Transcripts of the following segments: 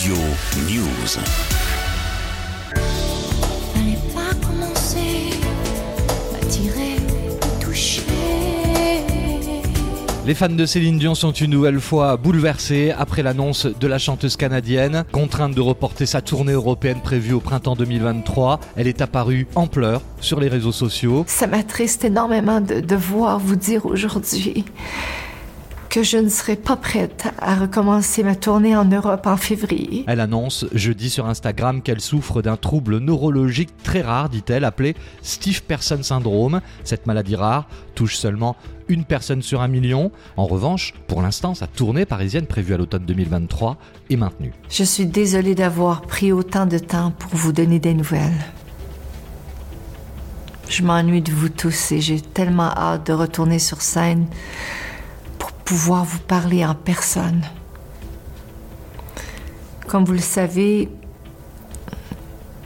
Studio News. Fallait pas commencer à tirer, toucher. Les fans de Céline Dion sont une nouvelle fois bouleversés après l'annonce de la chanteuse canadienne. Contrainte de reporter sa tournée européenne prévue au printemps 2023, elle est apparue en pleurs sur les réseaux sociaux. Ça m'attriste énormément de devoir vous dire aujourd'hui que je ne serai pas prête à recommencer ma tournée en Europe en février. Elle annonce jeudi sur Instagram qu'elle souffre d'un trouble neurologique très rare, dit-elle, appelé Steve Person Syndrome. Cette maladie rare touche seulement une personne sur un million. En revanche, pour l'instant, sa tournée parisienne prévue à l'automne 2023 est maintenue. Je suis désolée d'avoir pris autant de temps pour vous donner des nouvelles. Je m'ennuie de vous tous et j'ai tellement hâte de retourner sur scène pouvoir vous parler en personne. Comme vous le savez,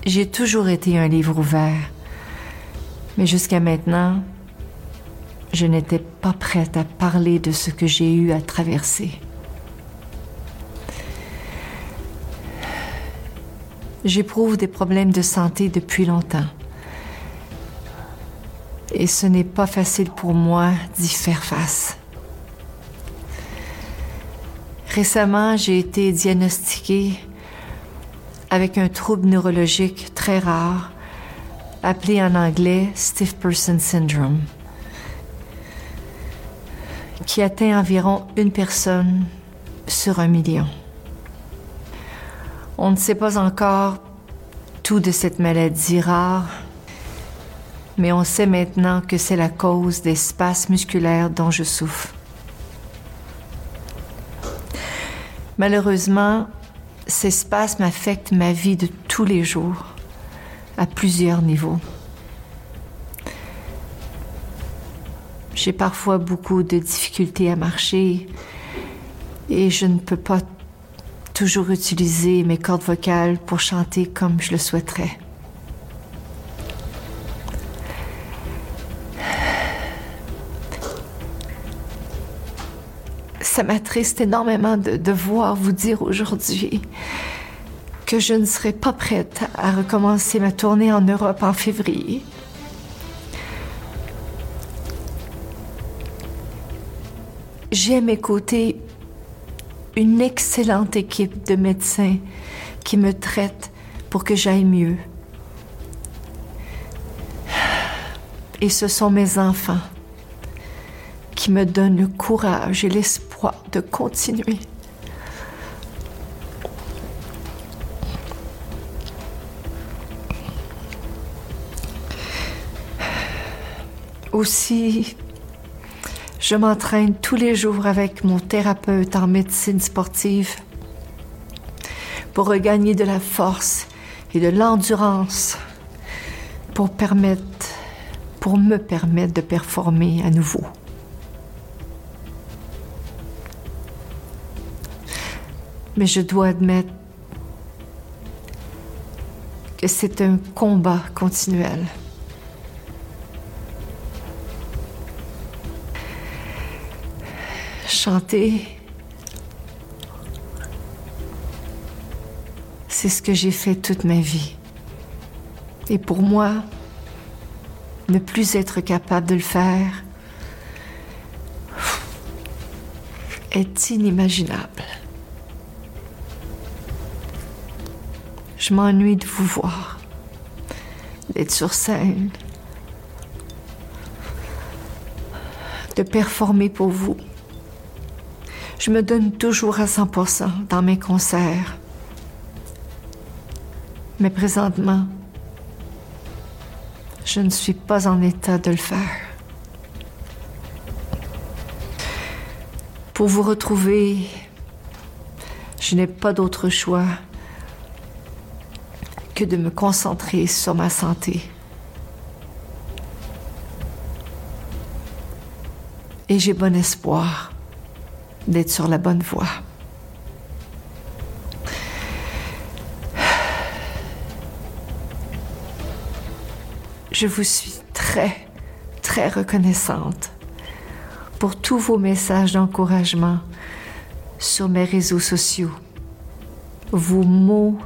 j'ai toujours été un livre ouvert. Mais jusqu'à maintenant, je n'étais pas prête à parler de ce que j'ai eu à traverser. J'éprouve des problèmes de santé depuis longtemps. Et ce n'est pas facile pour moi d'y faire face. Récemment, j'ai été diagnostiquée avec un trouble neurologique très rare, appelé en anglais Stiff Person Syndrome, qui atteint environ une personne sur un million. On ne sait pas encore tout de cette maladie rare, mais on sait maintenant que c'est la cause des spasmes musculaires dont je souffre. Malheureusement, ces spasmes affectent ma vie de tous les jours, à plusieurs niveaux. J'ai parfois beaucoup de difficultés à marcher et je ne peux pas toujours utiliser mes cordes vocales pour chanter comme je le souhaiterais. Ça m'attriste énormément de devoir vous dire aujourd'hui que je ne serai pas prête à recommencer ma tournée en Europe en février. J'ai à mes côtés une excellente équipe de médecins qui me traitent pour que j'aille mieux. Et ce sont mes enfants qui me donnent le courage et l'espoir de continuer. Aussi, je m'entraîne tous les jours avec mon thérapeute en médecine sportive pour regagner de la force et de l'endurance pour pour me permettre de performer à nouveau. Mais je dois admettre que c'est un combat continuel. Chanter, c'est ce que j'ai fait toute ma vie. Et pour moi, ne plus être capable de le faire est inimaginable. Je m'ennuie de vous voir, d'être sur scène, de performer pour vous. Je me donne toujours à 100% dans mes concerts. Mais présentement, je ne suis pas en état de le faire. Pour vous retrouver, je n'ai pas d'autre choix que de me concentrer sur ma santé. Et j'ai bon espoir d'être sur la bonne voie. Je vous suis très, très reconnaissante pour tous vos messages d'encouragement sur mes réseaux sociaux vos mots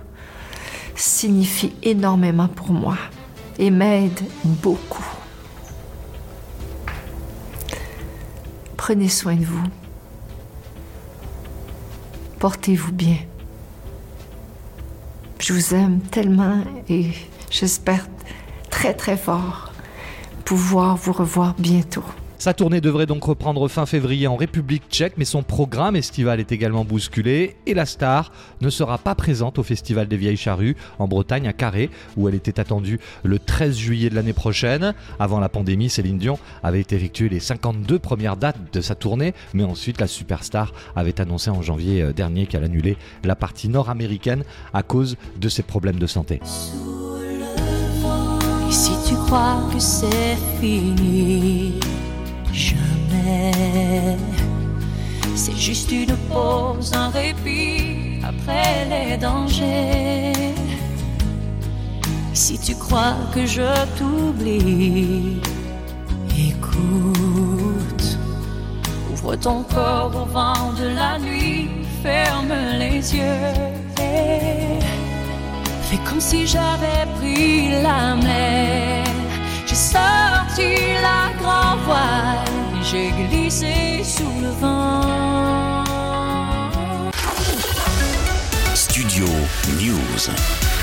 signifient énormément pour moi et m'aident beaucoup. Prenez soin de vous. Portez-vous bien. Je vous aime tellement et j'espère très très fort pouvoir vous revoir bientôt. Sa tournée devrait donc reprendre fin février en République tchèque, mais son programme estival est également bousculé et la star ne sera pas présente au Festival des Vieilles Charrues en Bretagne à Carré, où elle était attendue le 13 juillet de l'année prochaine. Avant la pandémie, Céline Dion avait effectué les 52 premières dates de sa tournée, mais ensuite la superstar avait annoncé en janvier euh, dernier qu'elle annulait la partie nord-américaine à cause de ses problèmes de santé. C'est juste une pause, un répit après les dangers. Si tu crois que je t'oublie, écoute. Ouvre ton corps au vent de la nuit, ferme les yeux. et Fais comme si j'avais pris la mer. J'ai sorti la grand voile j'ai glissé sous le vent. Studio News.